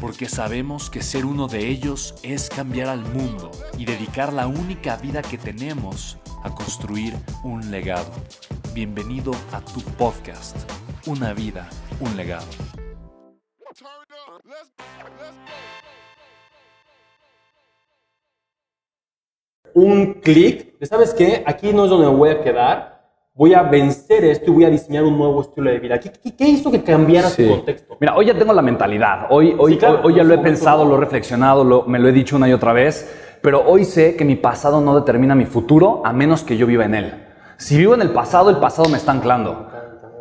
porque sabemos que ser uno de ellos es cambiar al mundo y dedicar la única vida que tenemos a construir un legado. Bienvenido a tu podcast, Una vida, un legado. Un clic, ¿sabes qué? Aquí no es donde me voy a quedar voy a vencer esto y voy a diseñar un nuevo estilo de vida. ¿Qué, qué, hizo que cambiara su contexto? Mira, hoy ya tengo la mentalidad, hoy, hoy, hoy, ya lo he pensado, lo he reflexionado, me lo he dicho una y otra vez, pero hoy sé que mi pasado no determina mi futuro a menos que yo viva en él. Si vivo en el pasado, el pasado me está anclando.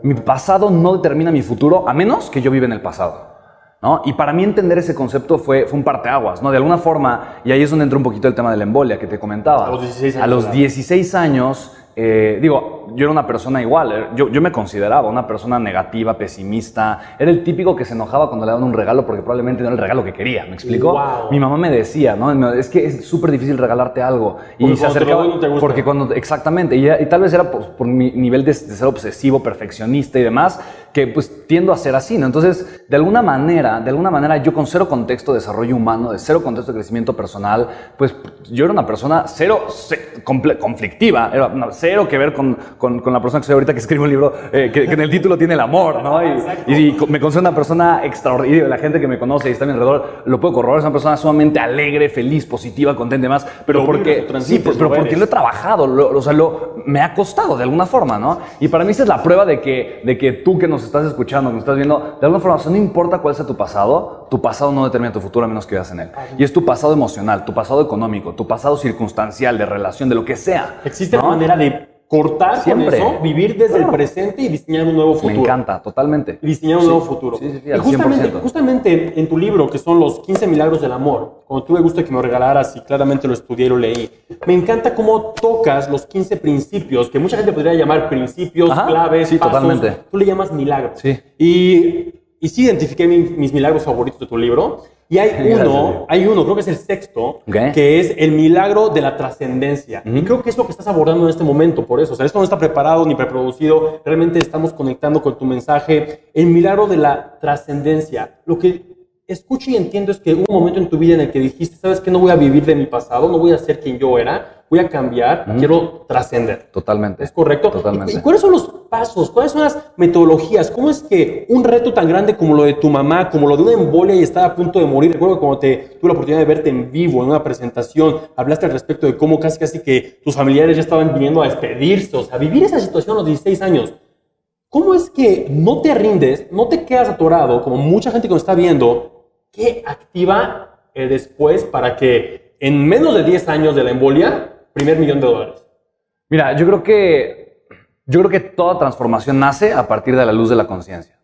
Mi pasado no determina mi futuro a menos que yo viva en el pasado. ¿No? Y para mí entender ese concepto fue, fue un parteaguas, ¿no? De alguna forma, y ahí es donde entra un poquito el tema de la embolia que te comentaba. A los 16 años. A los 16 años eh, digo, yo era una persona igual, eh, yo, yo, me consideraba una persona negativa, pesimista, era el típico que se enojaba cuando le daban un regalo porque probablemente no era el regalo que quería, ¿me explico? Mi mamá me decía, ¿no? Es que es súper difícil regalarte algo. y se acercaba, porque cuando, exactamente, y, tal vez era por, mi nivel de, de, ser obsesivo, perfeccionista y demás, que pues tiendo a ser así, ¿no? Entonces, de alguna manera, de alguna manera yo con cero contexto de desarrollo humano, de cero contexto de crecimiento personal, pues yo era una persona cero, conflictiva, era una, cero que ver con, con, con, la persona que soy ahorita que escribe un libro eh, que, en el título tiene el amor, ¿no? Y, y, me considero una persona extraordinaria, la gente que me conoce y está a mi alrededor lo puedo corroborar, es una persona sumamente alegre, feliz, positiva, contenta y demás, pero porque, sí, pero porque lo he trabajado, o sea, lo, me ha costado de alguna forma, ¿no? Y para mí esa es la prueba de que, de que tú que nos estás escuchando, que nos estás viendo, de alguna forma, o no importa cuál sea tu pasado, tu pasado no determina tu futuro a menos que vivas en él. Y es tu pasado emocional, tu pasado económico, tu pasado circunstancial, de relación, de lo que sea. Existe una manera de cortar Siempre. con eso, vivir desde el presente y diseñar un nuevo futuro. Me encanta, totalmente. diseñar un nuevo futuro. Sí, sí, y justamente, justamente en tu libro, que son los 15 milagros del amor, cuando tuve gusto que me regalaras y claramente lo estudié y lo leí, me encanta cómo tocas los 15 principios, que mucha gente podría llamar principios, claves, sí, totalmente. Tú le llamas milagros. Sí. Y, y sí identifiqué mis milagros favoritos de tu libro. Y hay uno, hay uno, creo que es el sexto, que es el milagro de la trascendencia. Y creo que es lo que estás abordando en este momento, por eso. O sea, esto no está preparado ni preproducido, realmente estamos conectando con tu mensaje. El milagro de la trascendencia. Lo que escucho y entiendo es que hubo un momento en tu vida en el que dijiste, sabes que no voy a vivir de mi pasado, no voy a ser quien yo era, voy a cambiar, quiero trascender. Totalmente. ¿Es correcto? Totalmente. ¿Y cuáles son los pasos? ¿Cuáles son las metodologías? ¿Cómo es que un reto tan grande como lo de tu mamá, como lo de una embolia y estar a punto de morir, recuerdo cuando te tuve la oportunidad de verte en vivo en una presentación, hablaste al respecto de cómo casi casi que tus familiares ya estaban viniendo a despedirse, o sea, vivir esa situación a los 16 años. ¿Cómo es que no te rindes, no te quedas atorado, como mucha gente que nos está viendo, ¿qué activa el después para que en menos de 10 años de la embolia, primer millón de dólares? Mira, yo creo que, yo creo que toda transformación nace a partir de la luz de la conciencia.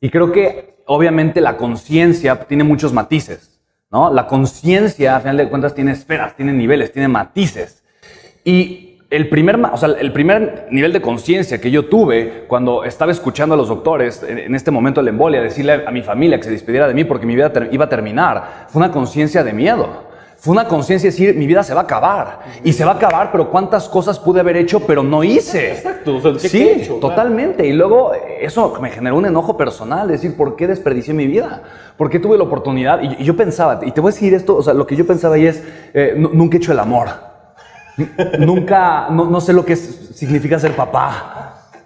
Y creo que obviamente la conciencia tiene muchos matices, ¿no? La conciencia, a final de cuentas, tiene esferas, tiene niveles, tiene matices. Y el primer, o sea, el primer nivel de conciencia que yo tuve cuando estaba escuchando a los doctores en este momento de la embolia, decirle a mi familia que se despidiera de mí porque mi vida iba a terminar, fue una conciencia de miedo. Fue una conciencia de decir, mi vida se va a acabar. Y se va a acabar, pero cuántas cosas pude haber hecho, pero no hice. Exacto. sí, totalmente. Y luego eso me generó un enojo personal, decir, ¿por qué desperdicié mi vida? ¿Por qué tuve la oportunidad? Y, yo pensaba, y te voy a decir esto, o sea, lo que yo pensaba ahí es, eh, nunca he hecho el amor. Nunca, no, sé lo que significa ser papá.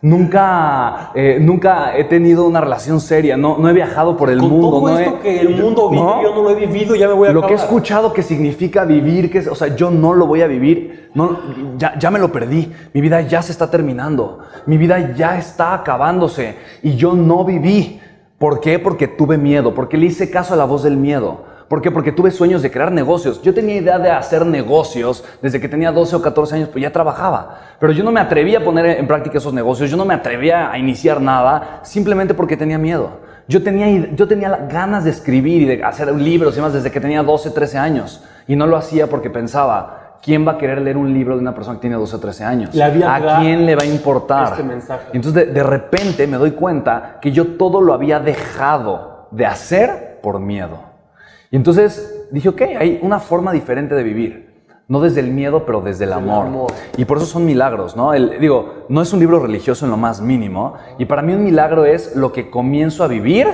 Nunca, eh, nunca he tenido una relación seria, no, no he viajado por el Con mundo. todo no esto he- que el mundo vive, ¿No? yo no lo he vivido, ya me voy a Lo que he escuchado que significa vivir, que o sea, yo no lo voy a vivir, no, ya, ya me lo perdí, mi vida ya se está terminando, mi vida ya está acabándose y yo no viví. ¿Por qué? Porque tuve miedo, porque le hice caso a la voz del miedo. ¿Por qué? Porque tuve sueños de crear negocios. Yo tenía idea de hacer negocios desde que tenía 12 o 14 años, pues ya trabajaba. Pero yo no me atrevía a poner en práctica esos negocios, yo no me atrevía a iniciar nada simplemente porque tenía miedo. Yo tenía, yo tenía ganas de escribir y de hacer libros y demás desde que tenía 12, 13 años. Y no lo hacía porque pensaba, ¿quién va a querer leer un libro de una persona que tiene 12 o 13 años? ¿A quién le va a importar? este mensaje. Y entonces de, de repente me doy cuenta que yo todo lo había dejado de hacer por miedo. Y entonces dije, ok, hay una forma diferente de vivir. No desde el miedo, pero desde el amor. amor. Y por eso son milagros, ¿no? El- digo, no es un libro religioso en lo más mínimo. Y para mí un milagro es lo que comienzo a vivir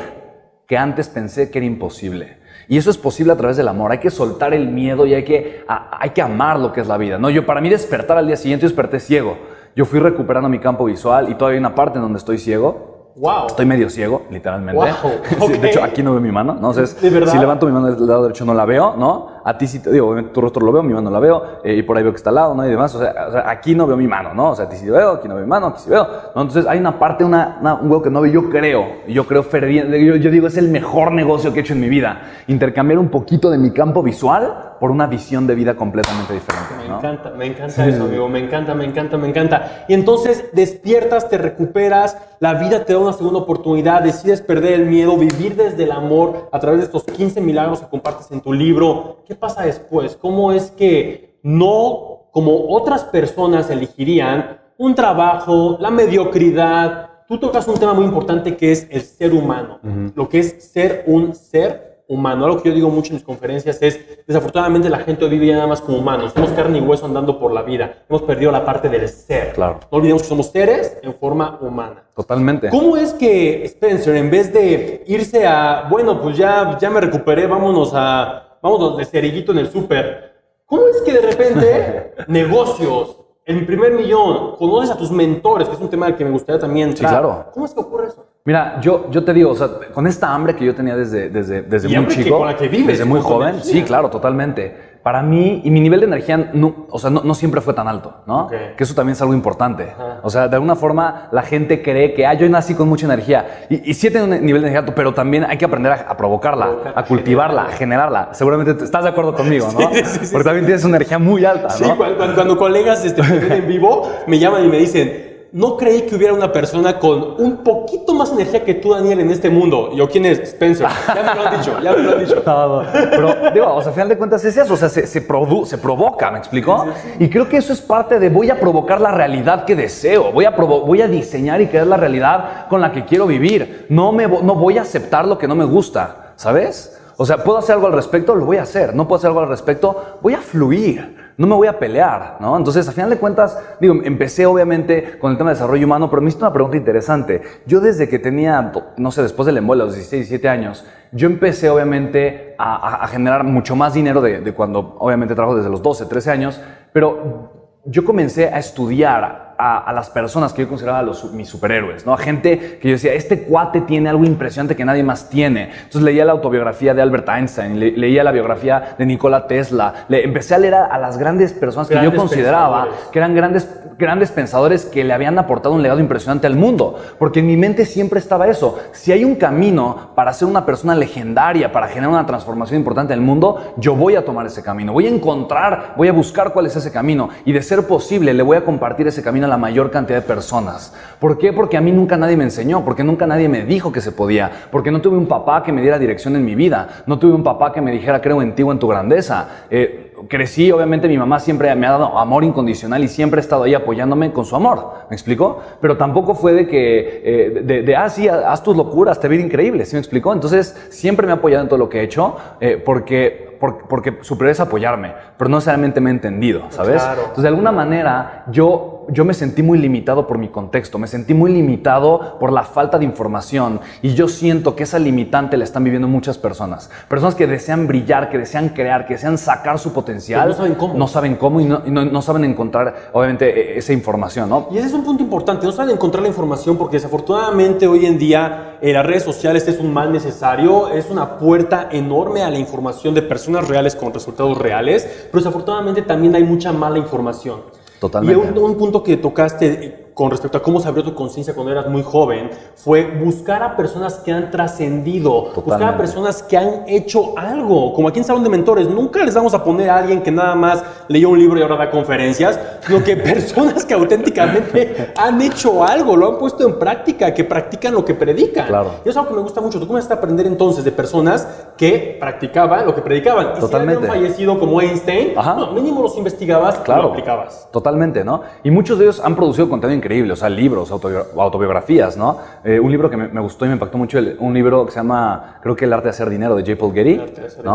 que antes pensé que era imposible. Y eso es posible a través del amor. Hay que soltar el miedo y hay que, a- hay que amar lo que es la vida. ¿no? Yo, para mí despertar al día siguiente, yo desperté ciego. Yo fui recuperando mi campo visual y todavía hay una parte en donde estoy ciego. Wow. Estoy medio ciego, literalmente. Wow, Sí, ok. De hecho, aquí no veo mi mano, ¿no? O sea, es- ¿De verdad? si levanto mi mano del lado derecho no la veo, ¿no? A ti sí te digo, obviamente tu rostro lo veo, mi mano la veo, eh, y por ahí veo que está al lado, ¿no? Y demás. O sea, o sea, aquí no veo mi mano, ¿no? O sea, a ti sí veo, aquí no veo mi mano, aquí sí veo. ¿no? Entonces hay una parte, una, una- un huevo que no veo, yo creo, yo creo ferviente, yo, yo digo, es el mejor negocio que he hecho en mi vida. Intercambiar un poquito de mi campo visual por una visión de vida completamente diferente, Me ¿no? encanta, me encanta eso, amigo. Me encanta, me encanta, me encanta. Y entonces despiertas, te recuperas, la vida te da una segunda oportunidad, decides perder el miedo, vivir desde el amor a través de estos 15 milagros que compartes en tu libro. ¿Qué pasa después? ¿Cómo es que no, como otras personas elegirían, un trabajo, la mediocridad? Tú tocas un tema muy importante que es el ser humano, lo que es ser un ser humano. Algo que yo digo mucho en mis conferencias es, desafortunadamente la gente vive ya nada más como humanos, somos carne y hueso andando por la vida, hemos perdido la parte del ser. Claro. No olvidemos que somos seres en forma humana. Totalmente. ¿Cómo es que Spencer, en vez de irse a, bueno, pues ya, ya me recuperé, vámonos a, vámonos de cerillito en el súper, ¿cómo es que de repente negocios, el primer millón, conoces a tus mentores, que es un tema al que me gustaría también entrar? claro. ¿Cómo es que ocurre eso? Mira, yo, yo te digo, o sea, con esta hambre que yo tenía desde, desde, desde Y muy hambre que chico, con la que vives, desde muy joven, sí, claro, totalmente. Para mí, y mi nivel de energía, no, o sea, no, no siempre fue tan alto, ¿no? Que eso también es algo importante. Ajá. O sea, de alguna forma la gente cree que, ah, yo nací con mucha energía. Y, y sí tengo un nivel de energía alto, pero también hay que aprender a, a provocarla, Provocar, a cultivarla, a generarla. Seguramente tú estás de acuerdo conmigo, ¿no? Sí, sí, sí, Porque también tienes una energía muy alta, Sí, ¿no? cuando, cuando- cuando colegas este, en vivo, me llaman y me dicen, no creí que hubiera una persona con un poquito más energía que tú, Daniel, en este mundo. Yo, ¿quién es? Spencer. Ya me lo han dicho, ya me lo han dicho. No, no. Pero, digo, o sea, a final de cuentas es eso, o sea, se, se, produ- se provoca, ¿me explico? Y creo que eso es parte de voy a provocar la realidad que deseo, voy a, voy a diseñar y crear la realidad con la que quiero vivir. No, me, vo- no voy a aceptar lo que no me gusta, ¿sabes? O sea, ¿puedo hacer algo al respecto? Lo voy a hacer. ¿No puedo hacer algo al respecto? Voy a fluir. No me voy a pelear, ¿no? Entonces, a final de cuentas, digo, empecé obviamente con el tema de desarrollo humano, pero me hiciste una pregunta interesante. Yo desde que tenía, no sé, después del a los 16, 17 años, yo empecé obviamente a generar mucho más dinero de, de cuando obviamente trabajo desde los 12, 13 años, pero yo comencé a estudiar a, a las personas que yo consideraba los, mis superhéroes, ¿no? A gente que yo decía, este cuate tiene algo impresionante que nadie más tiene. Entonces leía la autobiografía de Albert Einstein, le- leía la biografía de Nikola Tesla, le, empecé a leer a, a las grandes personas que Grandes yo consideraba pensadores. que eran grandes, grandes pensadores que le habían aportado un legado impresionante al mundo. Porque en mi mente siempre estaba eso. Si hay un camino para ser una persona legendaria, para generar una transformación importante en el mundo, yo voy a tomar ese camino. Voy a encontrar, voy a buscar cuál es ese camino. Y de ser posible, le voy a compartir ese camino la mayor cantidad de personas. ¿Por qué? Porque a mí nunca nadie me enseñó, porque nunca nadie me dijo que se podía, porque no tuve un papá que me diera dirección en mi vida, no tuve un papá que me dijera creo en ti o en tu grandeza. Eh, crecí, obviamente mi mamá siempre me ha dado amor incondicional y siempre ha estado ahí apoyándome con su amor, ¿me explico? Pero tampoco fue de que, eh, de, de, ah, sí, haz tus locuras, te ir increíble, ¿sí me explicó? Entonces siempre me ha apoyado en todo lo que he hecho eh, porque, porque, porque su prioridad es apoyarme, pero no necesariamente me he entendido, ¿sabes? Claro. Entonces de alguna manera yo, yo me sentí muy limitado por mi contexto, me sentí muy limitado por la falta de información y yo siento que esa limitante la están viviendo muchas personas, personas que desean brillar, que desean crear, que desean sacar su potencial potencial, no saben cómo. no saben cómo y no, y no- no saben encontrar, obviamente, e- esa información, ¿no? Y ese es un punto importante, no saben encontrar la información porque desafortunadamente hoy en día eh, las redes sociales es un mal necesario, es una puerta enorme a la información de personas reales con resultados reales, pero desafortunadamente también hay mucha mala información. Totalmente. Y un, un punto que tocaste con respecto a cómo se abrió tu conciencia cuando eras muy joven fue buscar a personas que han trascendido, buscar a personas que han hecho algo, como aquí en Salón de Mentores, nunca les vamos a poner a alguien que nada más leyó un libro y ahora da conferencias, sino que personas que auténticamente han hecho algo, lo han puesto en práctica, que practican lo que predican. Claro. Y eso es algo que me gusta mucho. Tú comenzaste a aprender entonces de personas que practicaban lo que predicaban. Y Totalmente. si habían fallecido como Einstein, Ajá. no, mínimo los investigabas y Claro. lo aplicabas. Totalmente, ¿no? Y muchos de ellos han producido contenido increíble, o sea, libros, autobio- autobiografías, ¿no? Eh, un libro que me, me gustó y me impactó mucho, el- un libro que se llama, creo que El arte de hacer dinero, de J. Paul Getty, ¿no?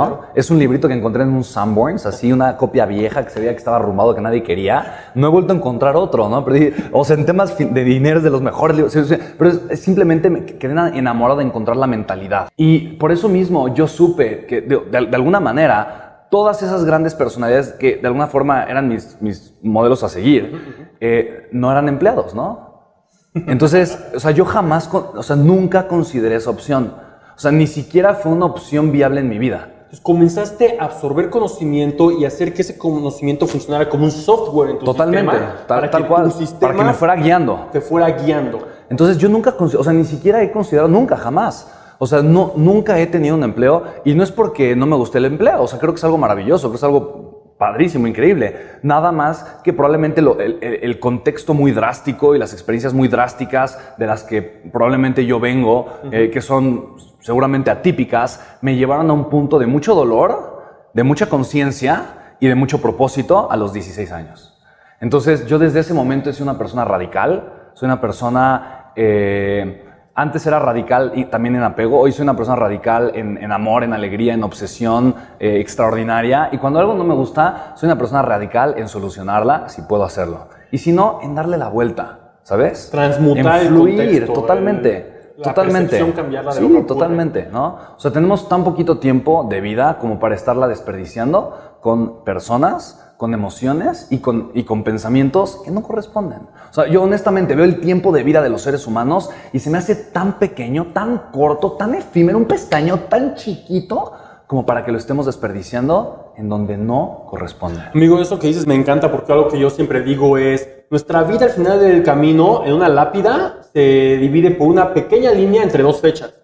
dinero. Es un librito que encontré en un Sanborns, así una copia vieja que se veía que estaba arrumbado, que nadie quería. No he vuelto a encontrar otro, ¿no? Pero, o sea, en temas de dinero es de los mejores libros, sí, sí, pero es, es simplemente me quedé enamorado de encontrar la mentalidad. Y por eso mismo yo supe que, de- de- de alguna manera, todas esas grandes personalidades que de alguna forma eran mis, mis modelos a seguir, eh, no eran empleados, ¿no? Entonces, o sea, yo jamás, o sea, nunca consideré esa opción. O sea, ni siquiera fue una opción viable en mi vida. Entonces comenzaste a absorber conocimiento y hacer que ese conocimiento funcionara como un software en tu Totalmente, sistema. tal, para tal que cual, tu sistema para que me fuera guiando. te fuera guiando. Entonces yo nunca, o sea, ni siquiera he considerado, nunca, jamás. O sea, no, nunca he tenido un empleo y no es porque no me guste el empleo, o sea, creo que es algo maravilloso, creo que es algo padrísimo, increíble. Nada más que probablemente lo- el, contexto muy drástico y las experiencias muy drásticas de las que probablemente yo vengo, eh, que son seguramente atípicas, me llevaron a un punto de mucho dolor, de mucha conciencia y de mucho propósito a los 16 años. Entonces, yo desde ese momento soy una persona radical, soy una persona, eh, antes era radical y también en apego, hoy soy una persona radical en, en amor, en alegría, en obsesión eh, extraordinaria. Y cuando algo no me gusta, soy una persona radical en solucionarla, si puedo hacerlo. Y si no, en darle la vuelta, ¿sabes? Transmutar en el fluir, contexto, totalmente. el- la totalmente. cambiarla de sí, lo totalmente, ¿no? O sea, tenemos tan poquito tiempo de vida como para estarla desperdiciando con personas, con emociones y con, y con pensamientos que no corresponden. O sea, yo honestamente veo el tiempo de vida de los seres humanos y se me hace tan pequeño, tan corto, tan efímero, un pestaño tan chiquito como para que lo estemos desperdiciando en donde no corresponde. Amigo, eso que dices me encanta porque algo que yo siempre digo es, nuestra vida al final del camino, en una lápida, se divide por una pequeña línea entre dos fechas.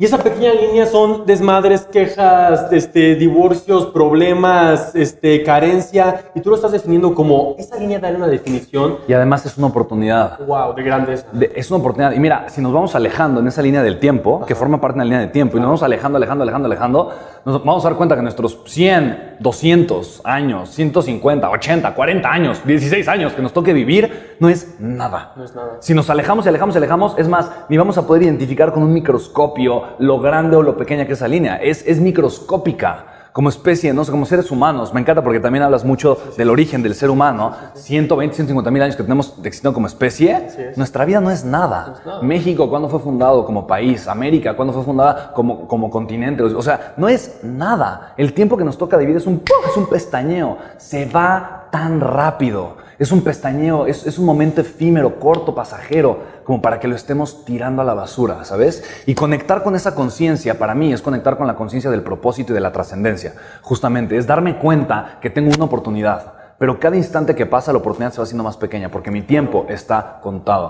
Y esa pequeña línea son desmadres, quejas, este, divorcios, problemas, este, carencia, y tú lo estás definiendo como, esa línea da una definición, Y además es una oportunidad. wow, de grandeza. De- es una oportunidad. Y mira, si nos vamos alejando en esa línea del tiempo, que forma parte de la línea del tiempo, y nos vamos alejando, alejando, alejando, alejando, nos vamos a dar cuenta que nuestros 100, 200 años, 150, 80, 40 años, 16 años que nos toque vivir, no es nada. No es nada. Si nos alejamos y alejamos y alejamos, es más, ni vamos a poder identificar con un microscopio lo grande o lo pequeña que es esa línea. Es, es microscópica. Como especie, no sé, como seres humanos. Me encanta porque también hablas mucho del origen del ser humano. 120, 150 mil años que tenemos existiendo como especie. es. Nuestra vida no es nada. México, ¿cuándo fue fundado como país? América, ¿cuándo fue fundada como, como continente? O sea, no es nada. El tiempo que nos toca vivir es un, es un pestañeo. Se va tan rápido. Es un pestañeo, es, un momento efímero, corto, pasajero, como para que lo estemos tirando a la basura, ¿sabes? Y conectar con esa conciencia, para mí, es conectar con la conciencia del propósito y de la trascendencia. Justamente, es darme cuenta que tengo una oportunidad, pero cada instante que pasa la oportunidad se va haciendo más pequeña, porque mi tiempo está contado.